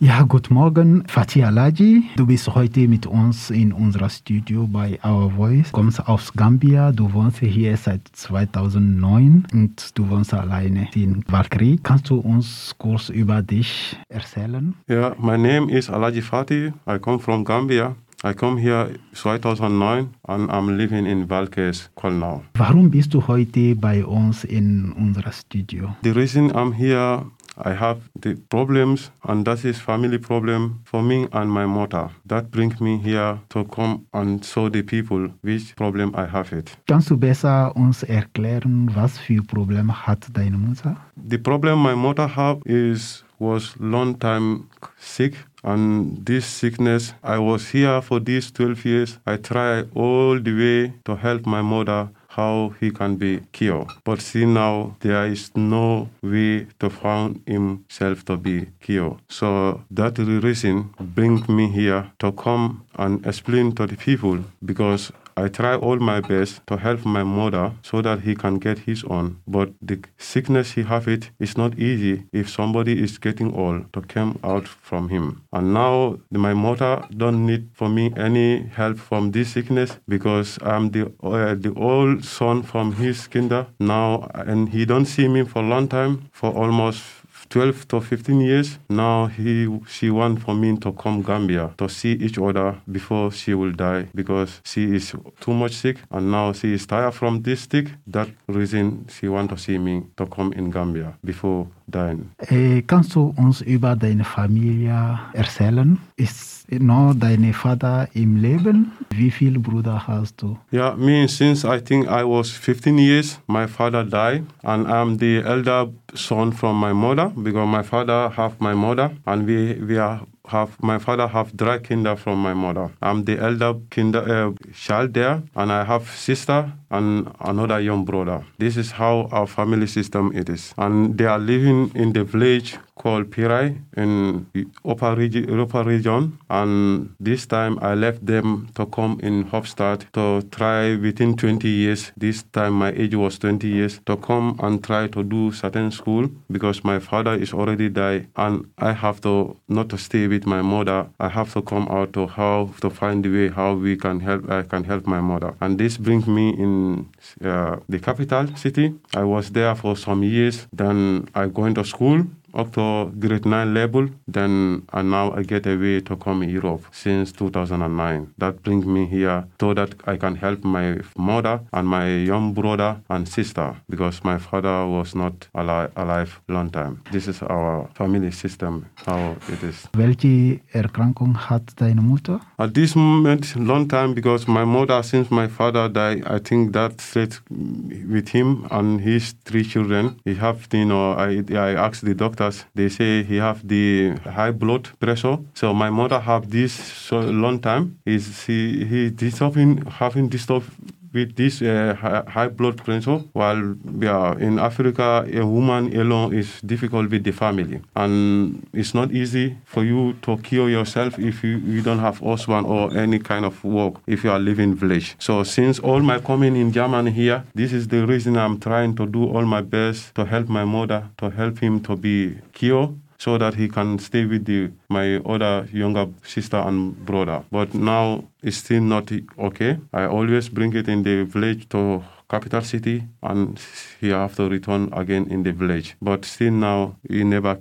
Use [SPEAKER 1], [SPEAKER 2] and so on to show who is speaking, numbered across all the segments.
[SPEAKER 1] Ja, guten Morgen, Fatih Alaji. Du bist heute mit uns in unserer Studio bei Our Voice. Du kommst aus Gambia, du wohnst hier seit 2009 und du wohnst alleine in Valkyrie. Kannst du uns kurz über dich erzählen?
[SPEAKER 2] Yeah, my name is Alaji Fatih. I come from Gambia. I come here 2009 and I'm living in Valkes, Kolnau.
[SPEAKER 1] Warum bist du heute bei uns in unserer Studio?
[SPEAKER 2] The reason I'm here, I have the problems and that is family problem for me and my mother. That brings me here to come and show the people which problem I have it.
[SPEAKER 1] Kannst du besser uns erklären, was für Probleme hat deine Mutter?
[SPEAKER 2] The problem my mother have is was long time sick and this sickness I was here for these 12 years. I try all the way to help my mother how he can be cured. But see now there is no way to find himself to be cured. So that reason bring me here to come and explain to the people because I try all my best to help my mother so that he can get his own. But the sickness he have it is not easy if somebody is getting old to come out from him. And now my mother don't need for me any help from this sickness because I'm the uh, the old son from his kinder now, and he don't see me for a long time for almost 12 to 15 years. Now he she want for me to come Gambia to see each other before she will die because she is too much sick and now she is tired from this sick. That reason she want to see me to come in Gambia before dying.
[SPEAKER 1] Äh, kannst du uns über deine Familie erzählen? Ist noch dein Vater im Leben? Wie viele Brüder hast du?
[SPEAKER 2] Yeah, me since I think I was 15 years, my father died, and I'm the elder son from my mother because my father have my mother, and we we are have my father have three kinder from my mother. I'm the elder kinder uh, child there, and I have sister and another young brother. This is how our family system it is, and they are living in the village called Pirai in upper, regi- upper region. And this time I left them to come in Hofstad to try within 20 years. This time my age was 20 years to come and try to do certain school because my father is already died and I have to not to stay with my mother. I have to come out to how to find the way how we can help. I can help my mother. And this brings me in uh, the capital city. I was there for some years. Then I go into school up to grade 9 level then and now I get away to come Europe since 2009 that brings me here so that I can help my mother and my young brother and sister because my father was not alive, alive long time. This is our family system how it is.
[SPEAKER 1] Welche Erkrankung hat deine Mutter?
[SPEAKER 2] at this moment long time because my mother since my father died I think that stayed with him and his three children. He have you know I, I asked the doctors they say he have the high blood pressure. So my mother have this so long time. Is he he disturbing having disturbed with this uh, high blood pressure while yeah, in africa a woman alone is difficult with the family. And it's not easy for you to cure yourself if you, you don't have husband or any kind of work if you are living village. So since all my coming in germany here this is the reason i'm trying to do all my best to help my mother to help him to be cured so that he can stay with the, my other younger sister and brother. But now it's still not okay. I always bring it in the village to capital city and he have to return again in the village. But still now he never.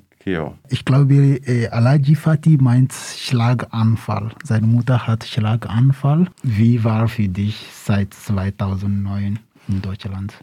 [SPEAKER 1] Ich glaube, äh, Alaji Fatih meint Schlaganfall. Seine Mutter hat Schlaganfall. Wie war für dich seit 2009 in Deutschland?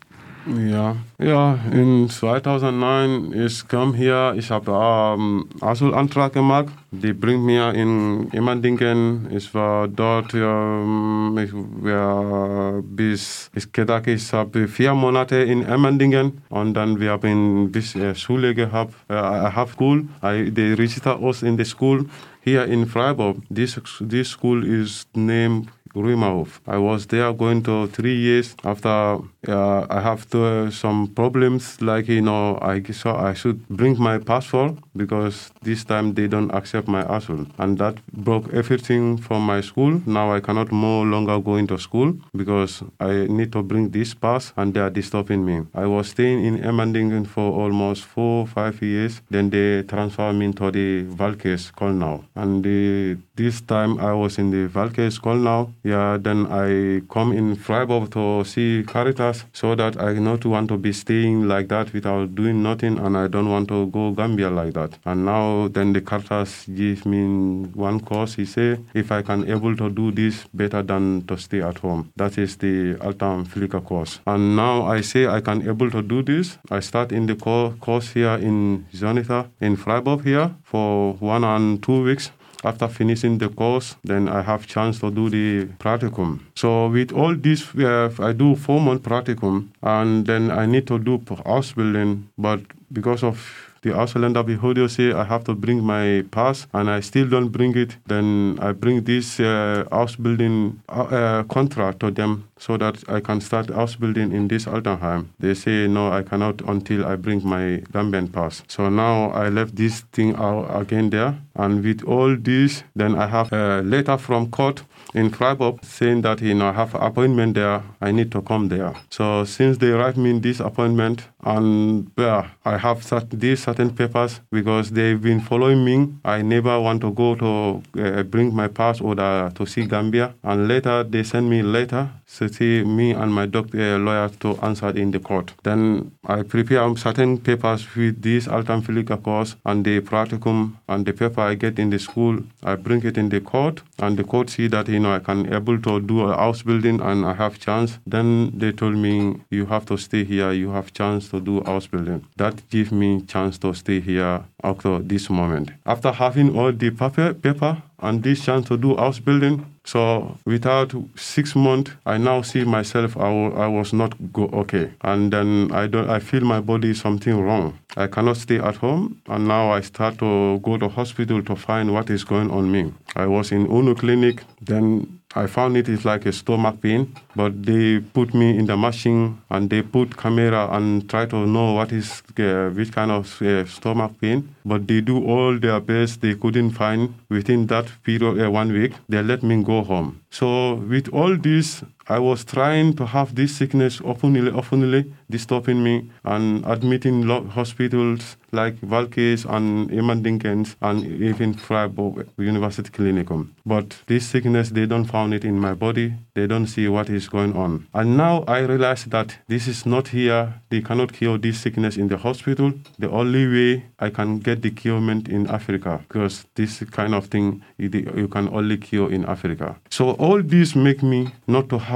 [SPEAKER 2] Ja, ja, in 2009, ich kam hier, ich habe ähm, Asylantrag gemacht. Die bringt mir in Emmendingen. Ich war dort ähm, ich war bis, ich gedacht, ich habe vier Monate in Emmendingen und dann wir haben bis äh, Schule gehabt, äh, have school. I, they register us in the school here in Freiburg. This, this school is named Ruimahof. I was there going to three years. After uh, I have to, some problems, like you know, I saw I should bring my passport because this time they don't accept my asylum, and that broke everything from my school. Now I cannot no longer go into school because I need to bring this pass, and they are disturbing me. I was staying in Emmendingen for almost four five years. Then they transfer me to the Valkes School now, and the, this time I was in the Valkes School now. Yeah, then I come in Freiburg to see Caritas so that I not want to be staying like that without doing nothing and I don't want to go Gambia like that. And now then the Caritas give me one course. He say if I can able to do this better than to stay at home. That is the Altenpflege course. And now I say I can able to do this. I start in the course here in Zonita in Freiburg here for one and two weeks after finishing the course, then I have chance to do the practicum. So with all this, uh, I do four month practicum, and then I need to do house building. But because of the Ausländer Behörde say I have to bring my pass and I still don't bring it, then I bring this uh, house building uh, uh, contract to them so that I can start house building in this Altenheim. They say no, I cannot until I bring my Gambian pass. So now I left this thing out again there, and with all this, then I have a letter from court in Freiburg saying that you know I have appointment there. I need to come there. So since they write me this appointment, and yeah, I have these certain papers because they've been following me. I never want to go to uh, bring my pass or to see Gambia, and later they send me letter see me and my doctor uh, lawyer to answer in the court. Then I prepare certain papers with this Altenpflege course and the practicum and the paper I get in the school. I bring it in the court, and the court see that you know I can able to do a house building and I have chance. Then they told me you have to stay here. You have chance to do house building. That give me chance to stay here to this moment. After having all the paper, paper and this chance to do house building, so without six months, I now see myself. I, I was not go okay, and then I don't. I feel my body something wrong. I cannot stay at home, and now I start to go to hospital to find what is going on me. I was in Unu clinic, then I found it is like a stomach pain, but they put me in the machine and they put camera and try to know what is uh, which kind of uh, stomach pain. But they do all their best. They couldn't find within that period, uh, one week. They let me go home. So with all this, I was trying to have this sickness openly, openly disturbing me and admitting hospitals like Valkes and Emmendingens and even Freiburg University Clinicum. But this sickness, they don't found it in my body. They don't see what is going on. And now I realize that this is not here. They cannot cure this sickness in the hospital. The only way I can get the curement in Africa because this kind of thing you can only cure in Africa. So all this make me not to have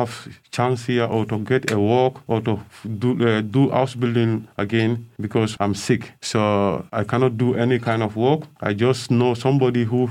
[SPEAKER 2] chance here or to get a work or to do, uh, do house building again because I'm sick. So I cannot do any kind of work. I just know somebody who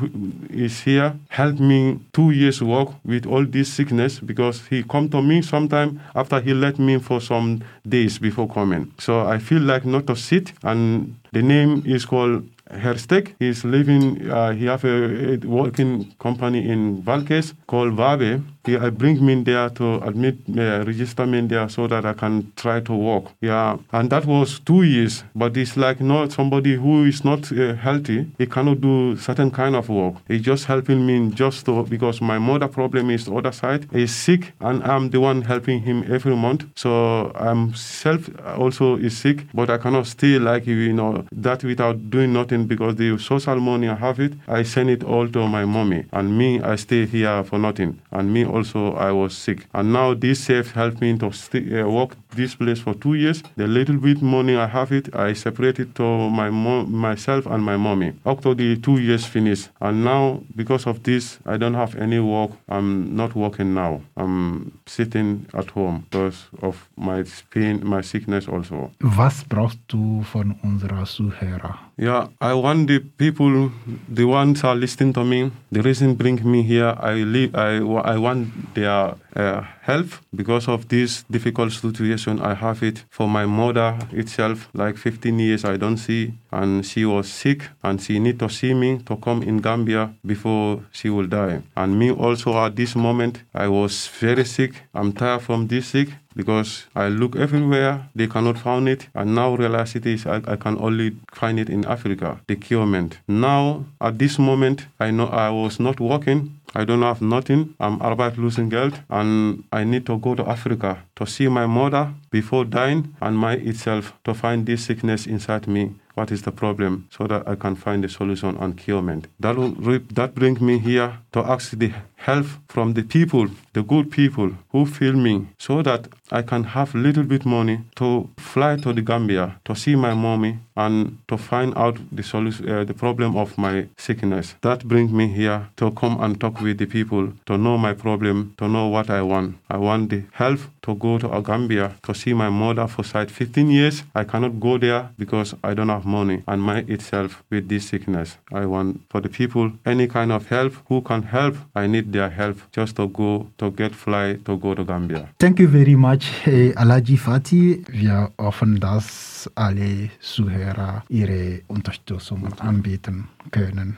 [SPEAKER 2] is here helped me two years work with all this sickness because he come to me sometime after he let me for some days before coming. So I feel like not to sit and the name is called Herstek. He's living, uh, he have a, a, working company in Valkes called Wabe. He, I bring me there to admit, uh, register me there so that I can try to work. Yeah, and that was two years. But it's like not somebody who is not uh, healthy. He cannot do certain kind of work. He's just helping me just to, because my mother problem is the other side. He's sick, and I'm the one helping him every month. So I'm self also is sick, but I cannot stay like you know that without doing nothing because the social money I have it, I send it all to my mommy, and me I stay here for nothing, and me also I was sick, and now this safe helped me to stay, uh, work this place for two years. The little bit money I have it, I separate it to my myself and my mommy. After the two years finished, and now because of this, I don't have any work. I'm not working now. I'm sitting at home because of my pain, my sickness also.
[SPEAKER 1] Was brauchst du von unserer Zuhörer?
[SPEAKER 2] Yeah, I want the people, the ones are listening to me. The reason bring me here, I live, I, I want their uh, help because of this difficult situation. I have it for my mother itself, like 15 years I don't see, and she was sick, and she need to see me to come in Gambia before she will die. And me also at this moment, I was very sick. I'm tired from this sick because I look everywhere, they cannot find it, and now reality is I, I can only find it in Africa, the curement. Now, at this moment, I know I was not working, I don't have nothing. I'm about losing Geld, and I need to go to Africa to see my mother before dying and my itself to find this sickness inside me what is the problem so that I can find a solution and curement. That will that brings me here to ask the help from the people, the good people who feel me, so that I can have a little bit money to fly to the Gambia to see my mommy and to find out the solution, uh, the problem of my sickness. That brings me here to come and talk with the people, to know my problem, to know what I want. I want the help to go to Gambia to see my mother for side 15 years. I cannot go there because I don't have money and my itself with this sickness. I want for the people any kind of help who can help. I need their help just to go to get fly to go to Gambia.
[SPEAKER 1] Thank you very much, eh, Alaji Fati. Wir hoffen, dass alle Zuhörer ihre Unterstützung anbieten können.